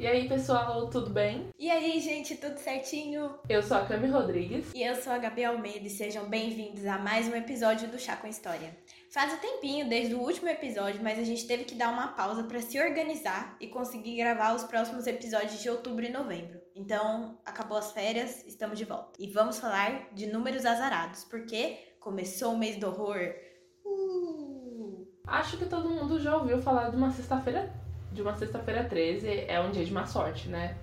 E aí, pessoal, tudo bem? E aí, gente, tudo certinho? Eu sou a Cami Rodrigues. E eu sou a Gabi Almeida e sejam bem-vindos a mais um episódio do Chá com História. Faz um tempinho desde o último episódio, mas a gente teve que dar uma pausa para se organizar e conseguir gravar os próximos episódios de outubro e novembro. Então, acabou as férias, estamos de volta. E vamos falar de números azarados, porque começou o mês do horror. Uh! Acho que todo mundo já ouviu falar de uma sexta-feira de uma sexta-feira 13 é um dia de má sorte, né?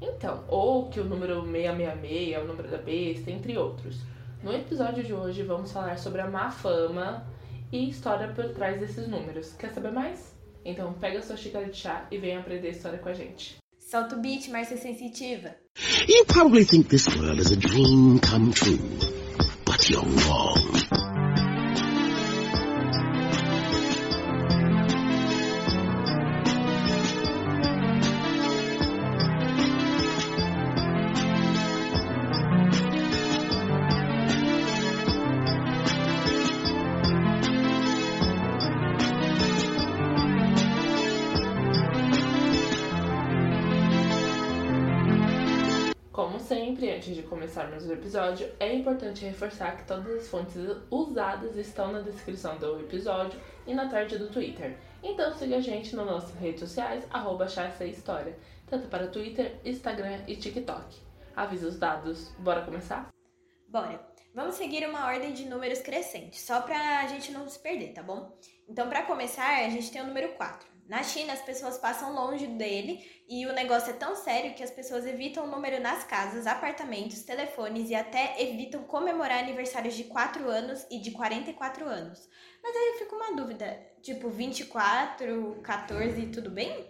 Então, ou que o número 666 é o número da besta, entre outros. No episódio de hoje vamos falar sobre a má fama e história por trás desses números. Quer saber mais? Então pega sua xícara de chá e venha aprender a história com a gente. Solta o beat, Márcia Sensitiva. You probably think this world is a dream come true, but you're wrong. Antes de começarmos o episódio, é importante reforçar que todas as fontes usadas estão na descrição do episódio e na tarde do Twitter. Então siga a gente nas nossas redes sociais, arroba História, tanto para Twitter, Instagram e TikTok. Avisa os dados, bora começar? Bora! Vamos seguir uma ordem de números crescente, só pra gente não se perder, tá bom? Então, para começar, a gente tem o número 4. Na China, as pessoas passam longe dele e o negócio é tão sério que as pessoas evitam o número nas casas, apartamentos, telefones e até evitam comemorar aniversários de 4 anos e de 44 anos. Mas aí eu fico uma dúvida, tipo 24, 14, tudo bem?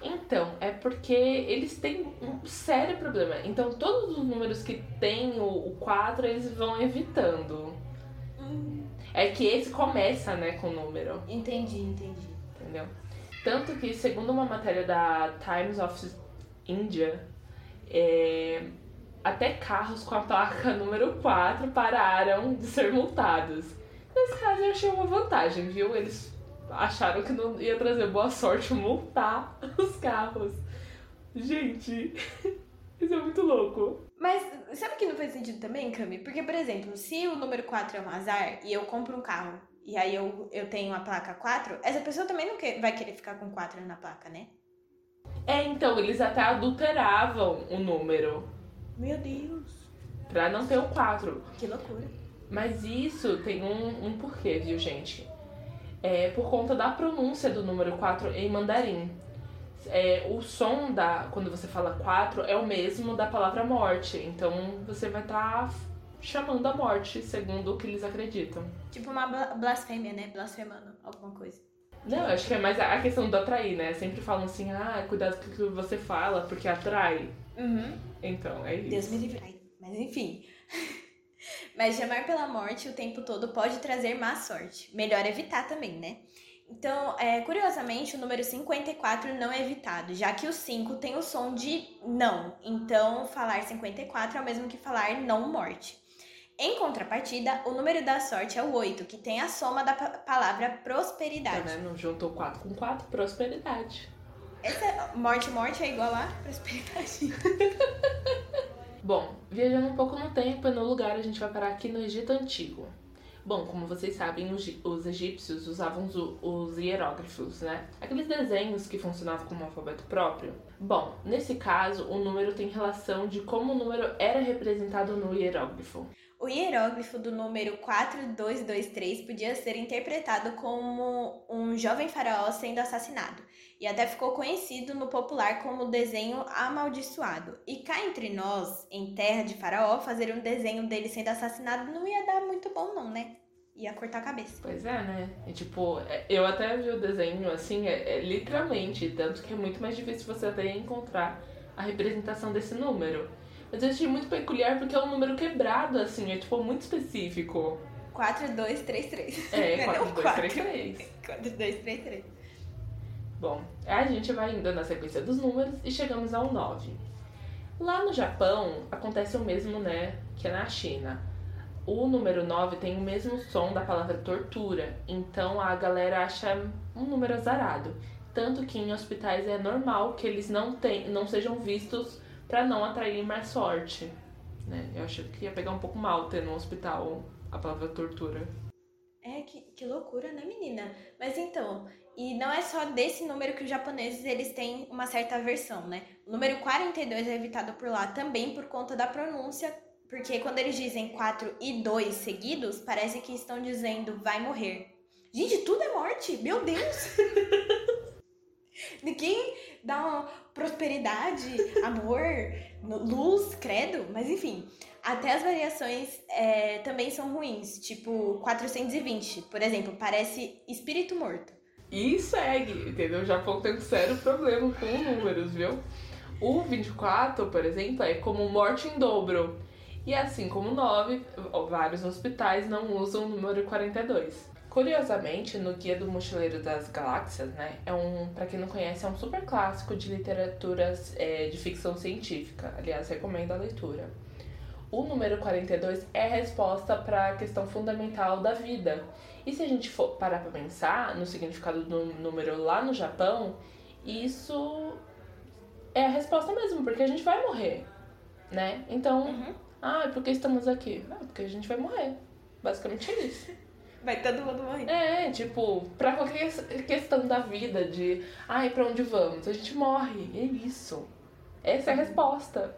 Então, é porque eles têm um sério problema. Então, todos os números que tem o, o 4, eles vão evitando. Hum. É que esse começa, né, com o número. Entendi, entendi. Entendeu? Tanto que, segundo uma matéria da Times of India, é, até carros com a placa número 4 pararam de ser multados. Nesse caso, eu achei uma vantagem, viu? Eles acharam que não ia trazer boa sorte multar os carros. Gente, isso é muito louco. Mas sabe que não faz sentido também, Cami? Porque, por exemplo, se o número 4 é um azar e eu compro um carro e aí eu, eu tenho a placa 4, essa pessoa também não quer, vai querer ficar com 4 na placa, né? É, então, eles até adulteravam o número. Meu Deus. Pra não ter o 4. Que loucura. Mas isso tem um, um porquê, viu, gente? É por conta da pronúncia do número 4 em mandarim. É, o som da quando você fala 4 é o mesmo da palavra morte. Então você vai estar tá chamando a morte, segundo o que eles acreditam. Tipo uma blasfêmia, né? Blasfemando alguma coisa. Não, acho que é mais a questão do atrair, né? Sempre falam assim, ah, cuidado com o que você fala, porque atrai. Uhum. Então, é isso. Deus me livre. Mas enfim. Mas chamar pela morte o tempo todo pode trazer má sorte. Melhor evitar também, né? Então, é, curiosamente, o número 54 não é evitado, já que o 5 tem o som de não. Então, falar 54 é o mesmo que falar não morte. Em contrapartida, o número da sorte é o 8, que tem a soma da palavra prosperidade. Tá vendo? Juntou 4 com 4, prosperidade. Essa morte, morte é igual a prosperidade. Bom, viajando um pouco no tempo e no lugar, a gente vai parar aqui no Egito Antigo. Bom, como vocês sabem, os egípcios usavam os hieróglifos, né? Aqueles desenhos que funcionavam como um alfabeto próprio. Bom, nesse caso, o número tem relação de como o número era representado no hieróglifo. O hieróglifo do número 4223 podia ser interpretado como um jovem faraó sendo assassinado, e até ficou conhecido no popular como o desenho amaldiçoado. E cá entre nós, em terra de faraó, fazer um desenho dele sendo assassinado não ia dar muito bom não, né? Ia cortar a cabeça. Pois é, né? E, tipo, eu até vi o desenho assim, é, é literalmente, tanto que é muito mais difícil você até encontrar a representação desse número. Mas eu achei muito peculiar porque é um número quebrado, assim, é tipo muito específico. 4233. É, 4233. 4233. Bom, a gente vai indo na sequência dos números e chegamos ao 9. Lá no Japão acontece o mesmo, né, que na China. O número 9 tem o mesmo som da palavra tortura, então a galera acha um número azarado. Tanto que em hospitais é normal que eles não, tem, não sejam vistos para não atrair mais sorte. Né? Eu acho que ia pegar um pouco mal ter no hospital a palavra tortura. É, que, que loucura, né, menina? Mas então, e não é só desse número que os japoneses eles têm uma certa aversão, né? O número 42 é evitado por lá também por conta da pronúncia, porque quando eles dizem 4 e 2 seguidos, parece que estão dizendo vai morrer. Gente, tudo é morte, meu Deus! Ninguém dá prosperidade, amor, luz, credo, mas enfim. Até as variações é, também são ruins, tipo 420, por exemplo, parece espírito morto. E segue, entendeu? O Japão tem um sério problema com números, viu? O 24, por exemplo, é como morte em dobro. E assim como o 9, vários hospitais não usam o número 42. Curiosamente, no Guia do Mochileiro das Galáxias, né, é um, para quem não conhece, é um super clássico de literaturas é, de ficção científica. Aliás, recomendo a leitura. O número 42 é a resposta para a questão fundamental da vida. E se a gente for parar para pensar no significado do número lá no Japão, isso é a resposta mesmo, porque a gente vai morrer, né? Então, uhum. ah, por que estamos aqui? Ah, porque a gente vai morrer. Basicamente é isso. Vai todo mundo morrer. É, tipo, pra qualquer questão da vida, de ai, pra onde vamos? A gente morre. É isso. Essa é a resposta.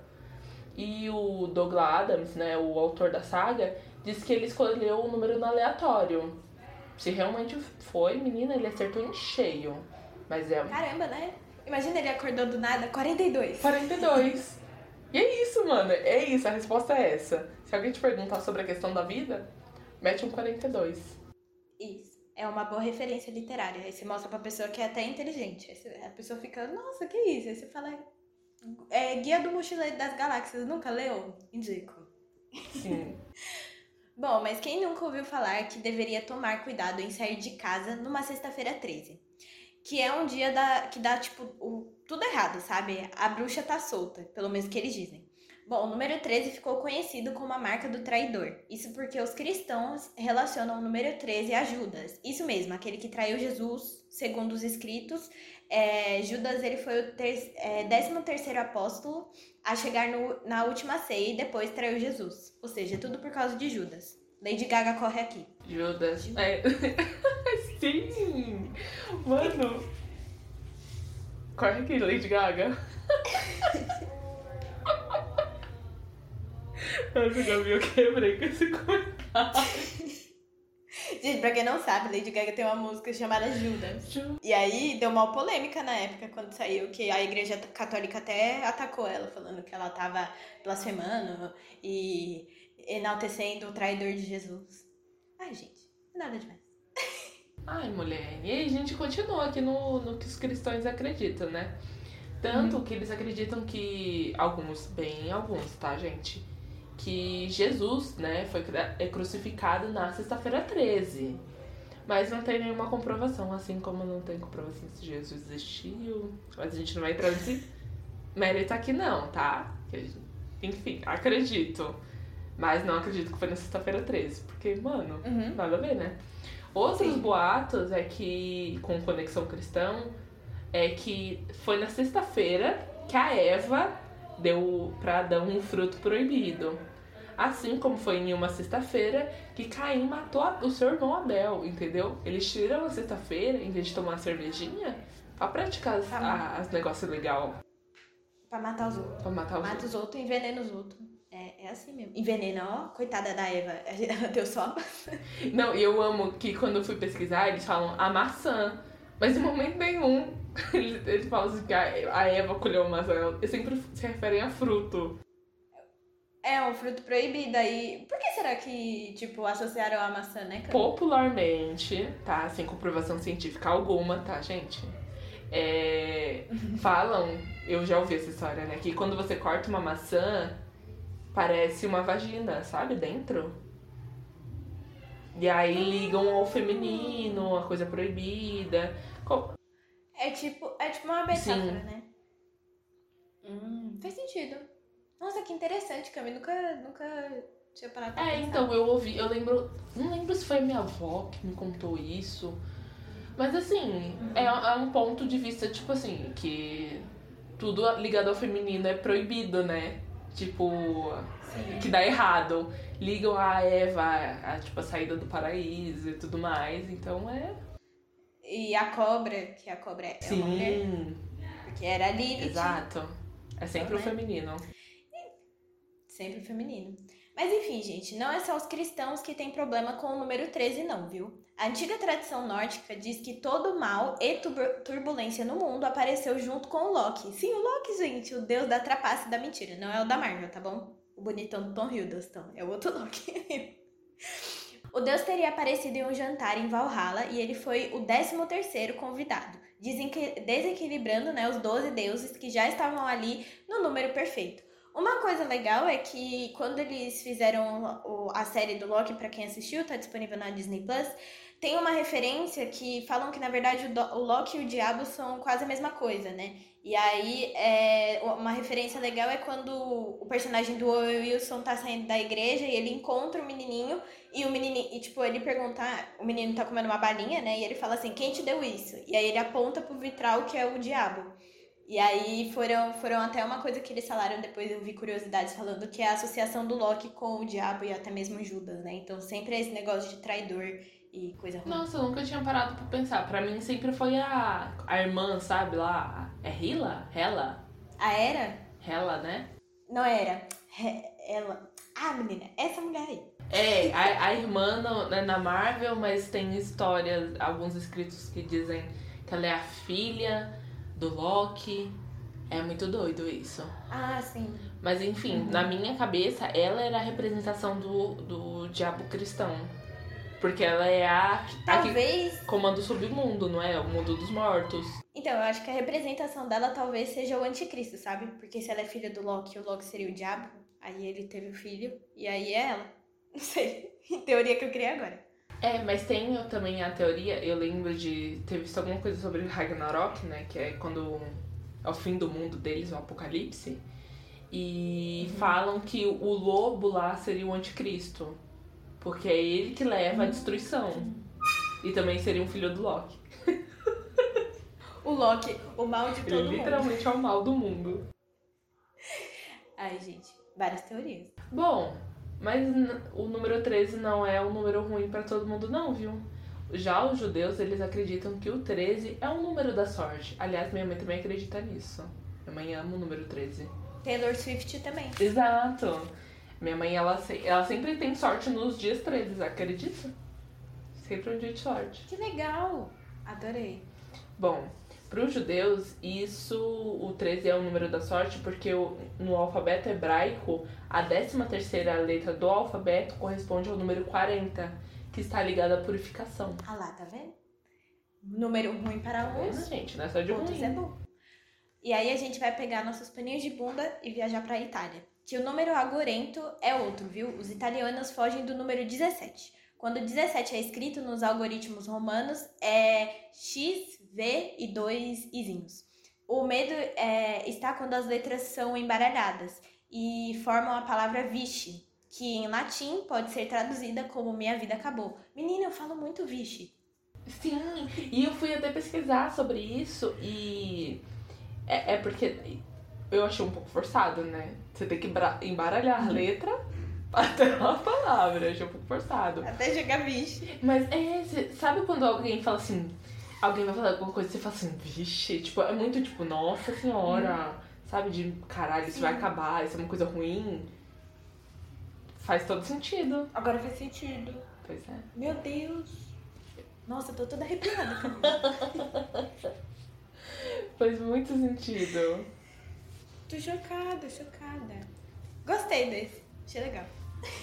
E o Douglas Adams, né, o autor da saga, disse que ele escolheu um número no aleatório. Se realmente foi, menina, ele acertou em cheio. Mas é. Caramba, né? Imagina ele acordou do nada, 42. 42. e é isso, mano. É isso, a resposta é essa. Se alguém te perguntar sobre a questão da vida, mete um 42. Isso. É uma boa referência literária. Aí você mostra pra pessoa que é até inteligente. Aí a pessoa fica, nossa, que isso? Aí você fala, é, Guia do Mochileiro das Galáxias, nunca leu? Indico. Sim. Bom, mas quem nunca ouviu falar que deveria tomar cuidado em sair de casa numa sexta-feira 13? Que é um dia da, que dá, tipo, o, tudo errado, sabe? A bruxa tá solta, pelo menos que eles dizem. Bom, o número 13 ficou conhecido como a marca do traidor. Isso porque os cristãos relacionam o número 13 a Judas. Isso mesmo, aquele que traiu Jesus, segundo os escritos. É, Judas ele foi o ter, é, 13 terceiro apóstolo a chegar no, na última ceia e depois traiu Jesus. Ou seja, tudo por causa de Judas. Lady Gaga corre aqui. Judas. Judas. É. Sim! Mano! Corre aqui, Lady Gaga. Já viu que quebrei com esse comentário. Gente, pra quem não sabe, Lady Gaga tem uma música chamada Judas. E aí deu uma polêmica na época quando saiu, que a igreja católica até atacou ela, falando que ela tava blasfemando e enaltecendo o traidor de Jesus. Ai, gente, nada demais. Ai, mulher. E aí a gente continua aqui no, no que os cristãos acreditam, né? Tanto uhum. que eles acreditam que. Alguns, bem alguns, tá, gente? Que Jesus, né, foi é crucificado na sexta-feira 13. Mas não tem nenhuma comprovação, assim como não tem comprovação se Jesus existiu. Mas a gente não vai entrar nesse mérito aqui não, tá? Enfim, acredito. Mas não acredito que foi na sexta-feira 13. Porque, mano, uhum. nada a ver, né? Outros Sim. boatos é que, com conexão cristão, é que foi na sexta-feira que a Eva deu para Adão um fruto proibido. Assim como foi em uma sexta-feira que Caim matou o seu irmão Abel, entendeu? Eles tiram a sexta-feira, em vez de tomar cervejinha, pra praticar as, a, as negócios legais. Pra matar os outros. Pra matar os Mata outros. os outros e envenena os outros. É, é assim mesmo. Envenena, ó, coitada da Eva. Ela deu só. Não, e eu amo que quando eu fui pesquisar, eles falam a maçã. Mas em momento nenhum eles, eles falam assim que a, Eva colheu a maçã. Eles sempre se referem a fruto. É um fruto proibido aí. Por que será que, tipo, associaram a maçã, né, cara? Popularmente, tá? Sem comprovação científica alguma, tá, gente? É... falam, eu já ouvi essa história, né? Que quando você corta uma maçã, parece uma vagina, sabe? Dentro. E aí ligam ao feminino, a coisa proibida. É tipo, é tipo uma metáfora, Sim. né? Hum, faz sentido. Nossa, que interessante, Cami. Nunca, nunca tinha parado pra É, pensar. então, eu ouvi, eu lembro. Não lembro se foi minha avó que me contou isso. Mas assim, é, é um ponto de vista, tipo assim, que tudo ligado ao feminino é proibido, né? Tipo, Sim. que dá errado. Ligam a Eva, a, a, tipo, a saída do paraíso e tudo mais. Então é. E a cobra, que a cobra é uma mulher, Sim, porque era a Lilith. exato. É sempre o Então, né? feminino. Sempre feminino. Mas enfim, gente, não é só os cristãos que têm problema com o número 13, não, viu? A antiga tradição nórdica diz que todo mal e turbulência no mundo apareceu junto com o Loki. Sim, o Loki, gente, o deus da trapaça e da mentira. Não é o da Marvel, tá bom? O bonitão do Tom Hiddleston. É o outro Loki. O deus teria aparecido em um jantar em Valhalla e ele foi o 13 terceiro convidado, desequilibrando né, os 12 deuses que já estavam ali no número perfeito. Uma coisa legal é que quando eles fizeram a série do Loki, pra quem assistiu, tá disponível na Disney Plus, tem uma referência que falam que na verdade o Loki e o Diabo são quase a mesma coisa, né? E aí, é, uma referência legal é quando o personagem do Owen Wilson tá saindo da igreja e ele encontra o menininho e o menininho, e tipo, ele pergunta, o menino tá comendo uma balinha, né? E ele fala assim, quem te deu isso? E aí ele aponta pro vitral que é o diabo. E aí foram, foram até uma coisa que eles falaram, depois eu vi curiosidades falando, que é a associação do Loki com o diabo e até mesmo Judas, né? Então sempre é esse negócio de traidor e coisa ruim. Nossa, eu nunca tinha parado pra pensar. Pra mim sempre foi a, a irmã, sabe lá? É Hila? Hela? A Era? Hela, né? Não era. Re- Ela. Ah, menina, essa mulher aí. É, a, a irmã no- né, na Marvel, mas tem histórias, alguns escritos que dizem que ela é a filha do Loki. É muito doido isso. Ah, sim. Mas enfim, na minha cabeça, ela era a representação do, do diabo cristão. Porque ela é a, a que Talvez. comanda o submundo, não é? O mundo dos mortos. Então, eu acho que a representação dela talvez seja o anticristo, sabe? Porque se ela é filha do Loki, o Loki seria o diabo. Aí ele teve o filho, e aí é ela. Não sei. Teoria que eu criei agora. É, mas tem também a teoria, eu lembro de ter visto alguma coisa sobre Ragnarok, né? Que é quando é o fim do mundo deles, o apocalipse. E falam que o lobo lá seria o anticristo. Porque é ele que leva a destruição. E também seria um filho do Loki. O Loki, o mal de todo Ele mundo. literalmente é o mal do mundo. Ai, gente, várias teorias. Bom, mas o número 13 não é um número ruim pra todo mundo não, viu? Já os judeus, eles acreditam que o 13 é um número da sorte. Aliás, minha mãe também acredita nisso. Minha mãe ama o número 13. Taylor Swift também. Exato. Minha mãe, ela, ela sempre tem sorte nos dias 13, acredita? Sempre um dia de sorte. Que legal! Adorei. Bom, para os judeus, isso, o 13 é o número da sorte, porque no alfabeto hebraico, a 13 terceira letra do alfabeto corresponde ao número 40, que está ligado à purificação. Ah lá, tá vendo? Número ruim para Tá vendo, gente? Não é só de ruim. é bom. E aí a gente vai pegar nossos paninhos de bunda e viajar pra Itália. Que o número agorento é outro, viu? Os italianos fogem do número 17. Quando 17 é escrito nos algoritmos romanos, é X, V e dois izinhos. O medo é, está quando as letras são embaralhadas e formam a palavra vixe, que em latim pode ser traduzida como minha vida acabou. Menina, eu falo muito vixe. Sim, e eu fui até pesquisar sobre isso e é, é porque eu achei um pouco forçado, né? Você tem que embaralhar a letra até uma palavra, eu achei um pouco forçado. Até chegar vixe. Mas é, cê- sabe quando alguém fala assim, alguém vai falar alguma coisa e você fala assim, vixe, tipo, é muito tipo, nossa senhora, sabe? De caralho, isso vai acabar, isso é uma coisa ruim. Faz todo sentido. Agora faz sentido. Pois é. Meu Deus. Nossa, eu tô toda arrepiada. Faz muito sentido. tô chocada, chocada. Gostei desse. Achei legal.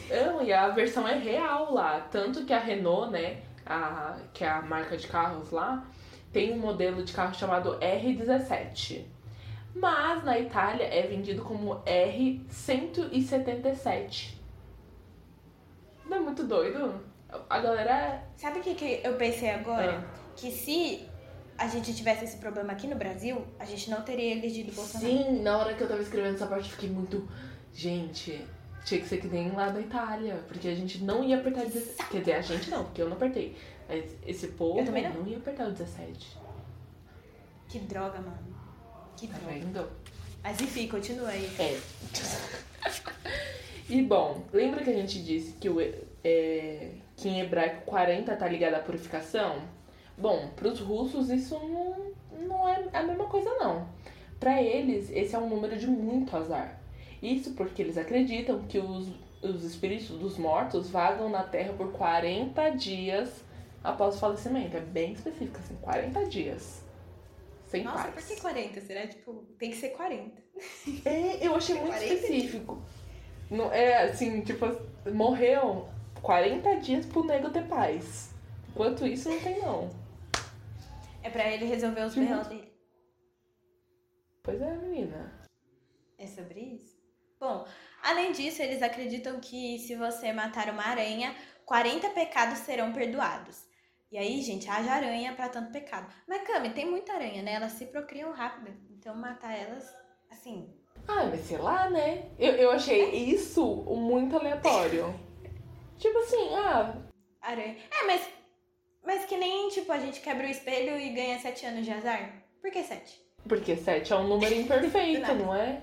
Não, e a versão é real lá. Tanto que a Renault, né, a, que é a marca de carros lá, tem um modelo de carro chamado R17. Mas na Itália é vendido como R177. Não é muito doido? A galera. Sabe o que, que eu pensei agora? Ah. Que se a gente tivesse esse problema aqui no Brasil, a gente não teria elegido Bolsonaro. Sim, na hora que eu tava escrevendo essa parte, eu fiquei muito. Gente, Tinha que ser que nem lá na Itália, porque a gente não ia apertar 17. Quer dizer, a gente não, porque eu não apertei. Mas esse povo Eu também não. ia apertar o 17. Que droga, mano. Que Tá droga. vendo? Mas enfim, continua aí. É. e bom, lembra que a gente disse que, o, é, que em hebraico 40 tá ligado à purificação? Bom, pros russos isso não, não é a mesma coisa não. Pra eles, esse é um número de muito azar. Isso porque eles acreditam que os, os espíritos dos mortos vagam na Terra por 40 dias após o falecimento. É bem específico, assim, 40 dias. Sem Nossa, paz. por que 40? Será? Tipo, tem que ser 40. É, eu achei muito 40 específico. Não, é assim, tipo, morreu 40 dias pro nego ter paz. Enquanto isso, não tem não. É pra ele resolver os berros dele. Pois é, menina. É sobre isso? Bom, além disso, eles acreditam que se você matar uma aranha, 40 pecados serão perdoados. E aí, gente, haja aranha pra tanto pecado. Mas, Cami, tem muita aranha, né? Elas se procriam rápido. Então, matar elas, assim. Ah, mas sei lá, né? Eu, eu achei isso muito aleatório. tipo assim, ah, Aranha. É, mas. Mas que nem, tipo, a gente quebra o espelho e ganha 7 anos de azar. Por que 7? porque 7 é um número imperfeito, não é?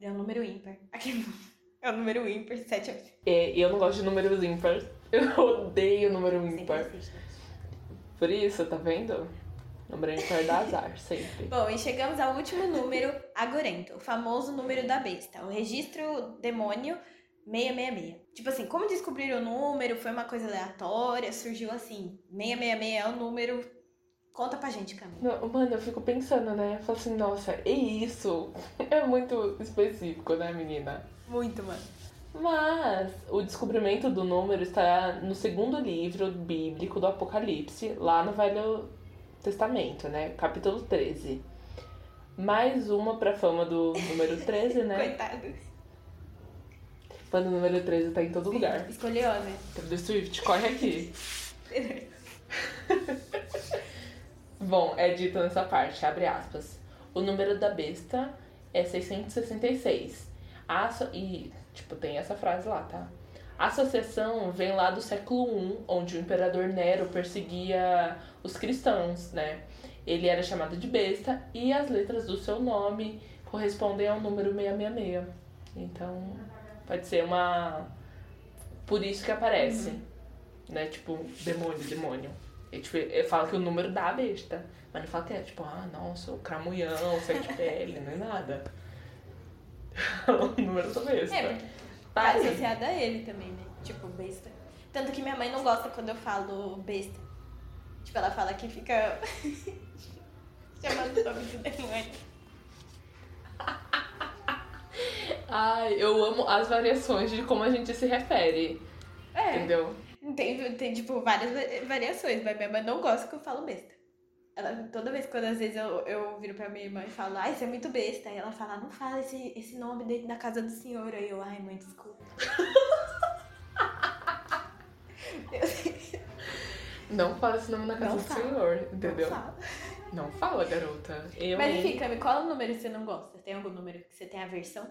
É um número ímpar. Aqui. É um número ímpar, 7 é. é? Eu não gosto de números ímpares. Eu odeio número ímpar. existe. Por isso, tá vendo? Número ímpar dá azar, sempre. Bom, e chegamos ao último número agorento, o famoso número da besta, o registro demônio 666. Tipo assim, como descobrir o número? Foi uma coisa aleatória, surgiu assim. 666 é o número. Conta pra gente, Camila. Não, mano, eu fico pensando, né? Eu falo assim, nossa, é isso. É muito específico, né, menina? Muito, mano. Mas o descobrimento do número está no segundo livro bíblico do Apocalipse, lá no Velho Testamento, né? Capítulo 13. Mais uma pra fama do número 13, né? Coitado. Quando o número 13 tá em todo lugar. Escolheu, né? The Swift, corre aqui. Bom, é dito nessa parte, abre aspas. O número da besta é 666. A E, tipo, tem essa frase lá, tá? A associação vem lá do século I, onde o imperador Nero perseguia os cristãos, né? Ele era chamado de besta e as letras do seu nome correspondem ao número 666. Então, pode ser uma. Por isso que aparece, né? Tipo, demônio, demônio. E, tipo, ele fala que o número dá a besta. Mas não fala que é tipo, ah, nossa, o cramulhão, sete pele, não é nada. o número da besta. É, Tá tá aí. associada a ele também, né? Tipo, besta. Tanto que minha mãe não gosta quando eu falo besta. Tipo, ela fala que fica chamando o nome do demônio. Ai, eu amo as variações de como a gente se refere. É. Entendeu? Tem, tem, tipo, várias va- variações, mas minha mãe não gosta que eu falo besta. Ela, toda vez quando às vezes eu, eu viro pra minha irmã e falo, ai, você é muito besta. Aí ela fala, não fala esse, esse nome dentro da casa do senhor. Aí eu, ai, mãe, desculpa. Não fala esse nome na casa Não do fala. senhor, entendeu? Não fala. Não fala, garota. Eu, Mas enfim, Cami, qual número você não gosta? Tem algum número que você tem aversão?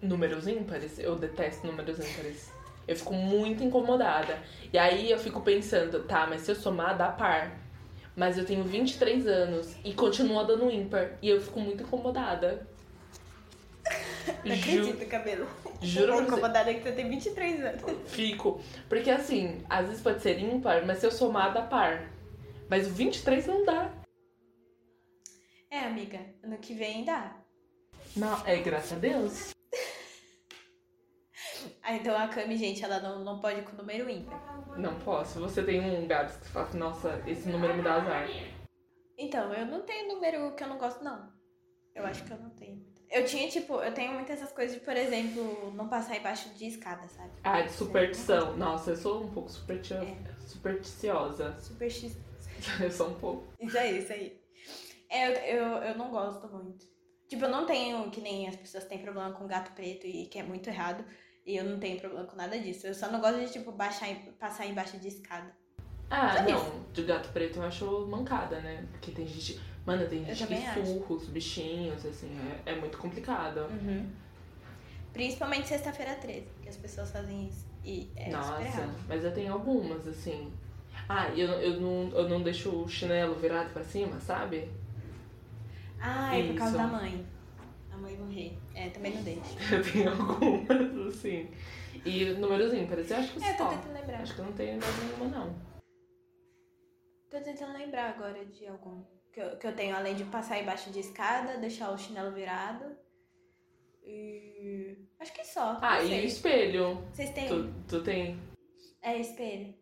Números ímpares? Eu detesto números ímpares. Eu fico muito incomodada. E aí eu fico pensando, tá, mas se eu somar, dá par. Mas eu tenho 23 anos e continua dando ímpar. E eu fico muito incomodada. Não Ju- acredito, cabelo. juro você. incomodada que você tem 23 anos. Fico. Porque assim, às vezes pode ser ímpar, mas se eu somar, dá par. Mas o 23 não dá. É, amiga, ano que vem dá. Não, é graças a Deus. Ah, então a Cami, gente, ela não, não pode com o número ímpar. Não posso. Você tem um Gabs que fala assim, nossa, esse número me dá azar. Então, eu não tenho número que eu não gosto, não. Eu acho que eu não tenho. Eu tinha, tipo, eu tenho muitas essas coisas de, por exemplo, não passar embaixo de escada, sabe? Ah, de superstição. Nossa, eu sou um pouco É. supersticiosa. Super X. Eu sou um pouco. Isso aí, isso aí. É, eu, eu, eu não gosto muito. Tipo, eu não tenho, que nem as pessoas têm problema com gato preto e que é muito errado. E eu não tenho problema com nada disso. Eu só não gosto de, tipo, baixar, passar embaixo de escada. Ah, Só não. De gato preto eu acho mancada, né? Porque tem gente. Mano, tem gente que surra os bichinhos, assim. É, é muito complicado. Uhum. Principalmente sexta-feira 13, que as pessoas fazem isso. E é Nossa, mas eu tenho algumas, assim. Ah, eu, eu, não, eu não deixo o chinelo virado pra cima, sabe? Ah, é por causa Isso. da mãe. Mãe morrer. É, também não deixo. Eu tenho algumas, assim. E números ímpares, eu acho que É, tô só. tentando lembrar. Acho que não tenho mais nenhuma, não. Tô tentando lembrar agora de algum. Que eu, que eu tenho, além de passar embaixo de escada, deixar o chinelo virado. E. Acho que só. Ah, e o espelho? Vocês têm. Tu, tu tem? É, espelho.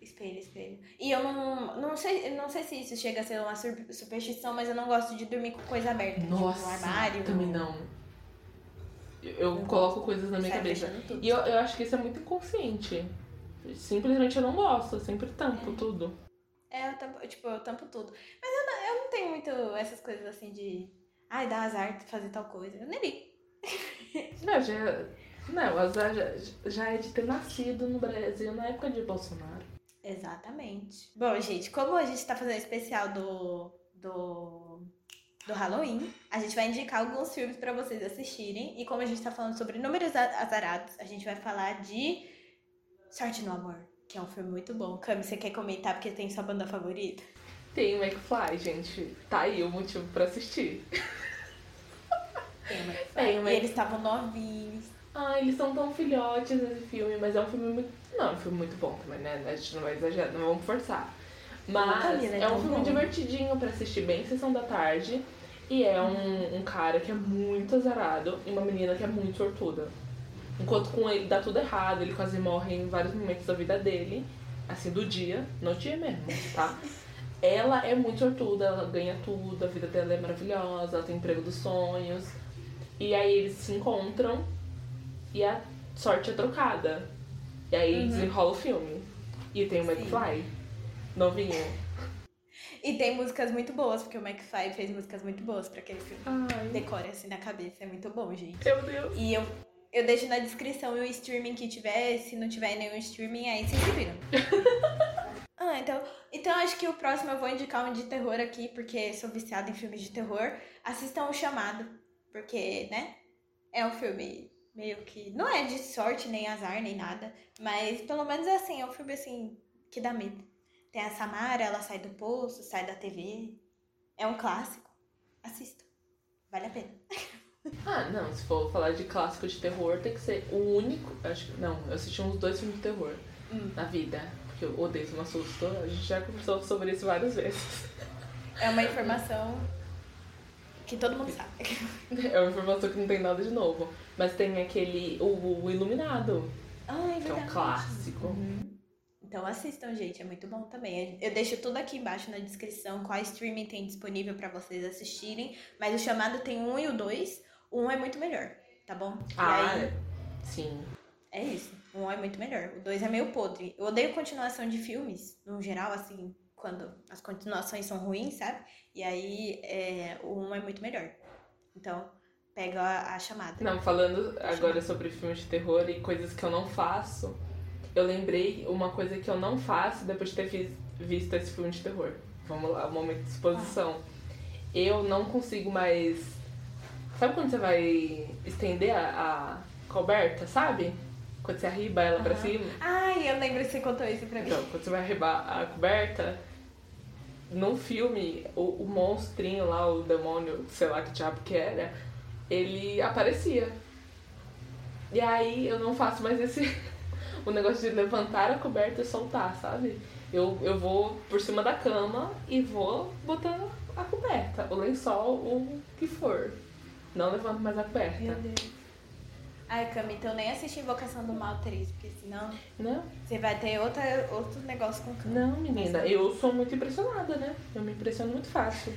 Espelho, espelho. E eu não, não, sei, não sei se isso chega a ser uma superstição, mas eu não gosto de dormir com coisa aberta. Nossa, tipo, no armário. também não. Eu, eu Não coloco coisas na minha Sai cabeça. E eu, eu acho que isso é muito inconsciente. Simplesmente eu não gosto, eu sempre tampo tudo. É, eu tampo, tipo, eu tampo tudo. Mas eu não, eu não tenho muito essas coisas assim de. Ai, dá azar fazer tal coisa. Eu nem ligo. Não, já, não, o azar já, já é de ter nascido no Brasil na época de Bolsonaro. Exatamente. Bom, gente, como a gente tá fazendo especial do, do, do Halloween, a gente vai indicar alguns filmes pra vocês assistirem. E como a gente tá falando sobre números azarados, a gente vai falar de Sorte no Amor, que é um filme muito bom. Cami, você quer comentar porque tem sua banda favorita? Tem o McFly, gente. Tá aí o motivo pra assistir. Tem, mas... Tem, E mas- eles estavam novinhos. Ah, eles são tão filhotes nesse filme, mas é um filme muito. Não, é um filme muito bom também, né? A gente não vai exagerar, não vamos forçar. Mas Camila, é é um filme bom. divertidinho pra assistir bem sessão da tarde. E é um, um cara que é muito azarado e uma menina que é muito sortuda. Enquanto com ele dá tudo errado, ele quase morre em vários momentos da vida dele, assim, do dia, no dia mesmo, tá? Ela é muito sortuda, ela ganha tudo, a vida dela é maravilhosa, ela tem emprego dos sonhos. E aí eles se encontram e a sorte é trocada. E aí desenrola o filme. E tem o Sim. McFly, novinho. E tem músicas muito boas, porque o McFly fez músicas muito boas pra aquele filme. Ai, Decore assim na cabeça, é muito bom, gente. meu Deus. E eu, eu deixo na descrição o streaming que tiver, se não tiver nenhum streaming, aí vocês se viram. ah, então, então acho que o próximo eu vou indicar um de terror aqui, porque sou viciada em filmes de terror. Assistam O Chamado, porque, né, é um filme meio que... Não é de sorte, nem azar, nem nada, mas pelo menos é assim, é um filme assim, que dá medo. Tem a Samara, ela sai do poço, sai da TV. É um clássico. Assista. Vale a pena. Ah, não, se for falar de clássico de terror, tem que ser o único. Acho que. Não, eu assisti uns dois filmes de terror Hum. na vida. Porque eu odeio tomar susto. A gente já conversou sobre isso várias vezes. É uma informação que todo mundo sabe. É uma informação que não tem nada de novo. Mas tem aquele. O, o Iluminado, Ah, é que é um verdade. clássico. Uhum. Então assistam, gente, é muito bom também. Eu deixo tudo aqui embaixo na descrição qual streaming tem disponível pra vocês assistirem. Mas o chamado tem um e o dois. O um é muito melhor, tá bom? E Ah, aí, sim. é isso. O um é muito melhor. O dois é meio podre. Eu odeio continuação de filmes, no geral, assim, quando as continuações são ruins, sabe? E aí é, o um é muito melhor. Então, pega a, a chamada. Não, falando agora sobre filmes de terror e coisas que eu não faço, eu lembrei uma coisa que eu não faço depois de ter vis- visto esse filme de terror. Vamos lá, momento de exposição. Eu não consigo mais. Sabe quando você vai estender a, a coberta, sabe? Quando você arriba ela pra Aham. cima? Ai, eu lembro que você contou isso pra mim. Então, quando você vai arribar a coberta, no filme, o, o monstrinho lá, o demônio, sei lá que diabo que era, ele aparecia. E aí eu não faço mais esse. o negócio de levantar a coberta e soltar, sabe? Eu, eu vou por cima da cama e vou botando a coberta, o lençol, o que for. Não levanto mais a coberta. Meu Deus. Ai, Cami, então nem assiste Invocação do Mal 3, porque senão Não, você vai ter outra, outro negócio com Cami. Não, menina, eu sou muito impressionada, né? Eu me impressiono muito fácil.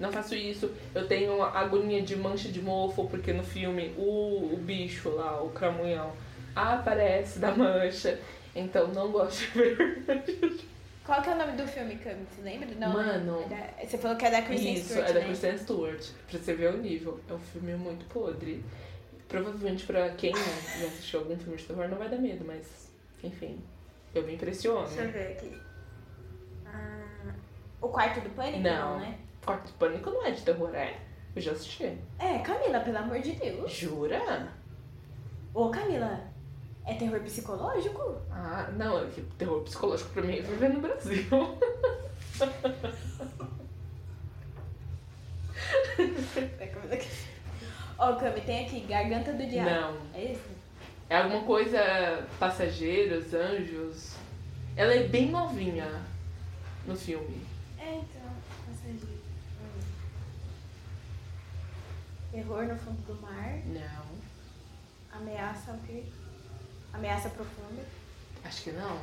Não faço isso. Eu tenho agonia de mancha de mofo, porque no filme o, o bicho lá, o cramunhão, aparece da mancha. Então não gosto de ver. Qual que é o nome do filme, Cami? Você lembra? Não, Mano. é da- você falou que é da Kristen Isso, Stewart, é da né? Kristen Stewart. Pra você ver o nível. É um filme muito podre. Provavelmente pra quem já assistiu algum filme de terror não vai dar medo, mas enfim. Eu me impressiono. Deixa eu ver aqui. Ah, o Quarto do Pânico? Não. né? Quarto do Pânico não é de terror, é? Eu já assisti. É, Camila, pelo amor de Deus. Jura? Ô, Camila, é terror psicológico? Ah, não, é que terror psicológico pra mim é viver no Brasil. Ó, Cami, tem aqui, Garganta do Diabo. Não. É isso? É alguma coisa passageiros, anjos. Ela é bem novinha no filme. É, então, passageiro. Terror no fundo do mar. Não. Ameaça o quê? Ameaça profunda. Acho que não.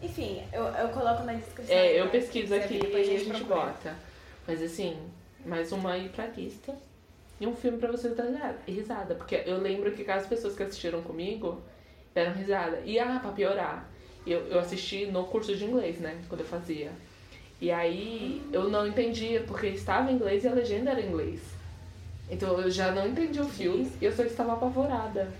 Enfim, eu, eu coloco na descrição. É, eu pesquiso aqui e depois a gente procura. bota. Mas assim, mais uma aí pra lista. E um filme pra você dar risada. Porque eu lembro que as pessoas que assistiram comigo deram risada. E ah, pra piorar, eu, eu assisti no curso de inglês, né? Quando eu fazia. E aí eu não entendia, porque estava em inglês e a legenda era em inglês. Então eu já não entendi o filme e eu só estava apavorada.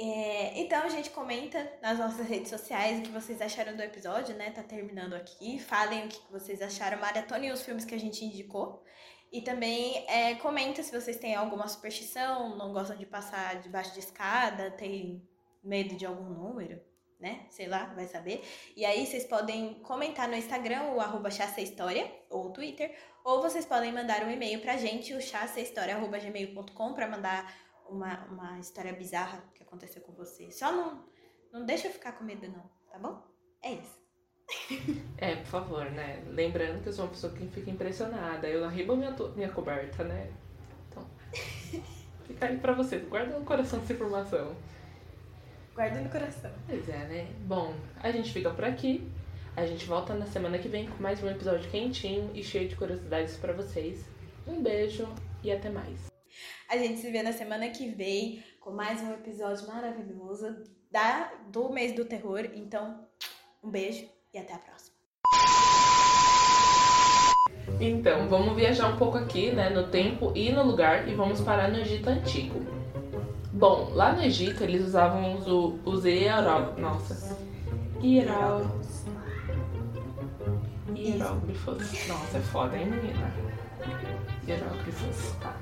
É, então, gente, comenta nas nossas redes sociais o que vocês acharam do episódio, né? Tá terminando aqui. Falem o que vocês acharam, maratonem os filmes que a gente indicou. E também é, comenta se vocês têm alguma superstição, não gostam de passar debaixo de escada, tem medo de algum número, né? Sei lá, vai saber. E aí vocês podem comentar no Instagram, o arroba ou o Twitter, ou vocês podem mandar um e-mail pra gente, o chassahistoria.gmail.com, pra mandar uma, uma história bizarra que aconteceu com você. Só não, não deixa eu ficar com medo, não, tá bom? É isso. É, por favor, né? Lembrando que eu sou uma pessoa que fica impressionada. Eu arribo minha, minha coberta, né? Então, fica aí pra vocês. Guarda no coração essa informação. Guarda no coração. Pois é, né? Bom, a gente fica por aqui. A gente volta na semana que vem com mais um episódio quentinho e cheio de curiosidades pra vocês. Um beijo e até mais. A gente se vê na semana que vem com mais um episódio maravilhoso da, do mês do terror. Então, um beijo e até a próxima. Então, vamos viajar um pouco aqui, né, no tempo e no lugar e vamos parar no Egito Antigo. Bom, lá no Egito eles usavam os, os hieró... Nossa. Hieró... Hieróglifos. Nossa, é foda, hein, menina? Hieróglifos, tá.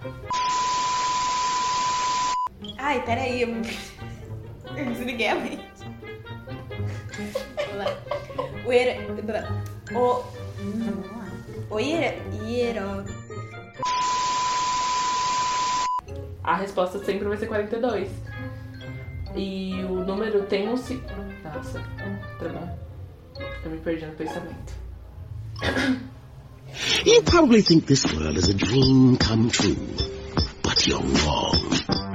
Ai, peraí, eu, eu desliguei a mente. Vamos lá. O hiero... O... Vamos lá. O hiero... hiero... A resposta sempre vai ser 42. E o número tem um... si- Nossa, tá bom. Eu me perdi no pensamento. You probably think this world is a dream come true, but you're wrong.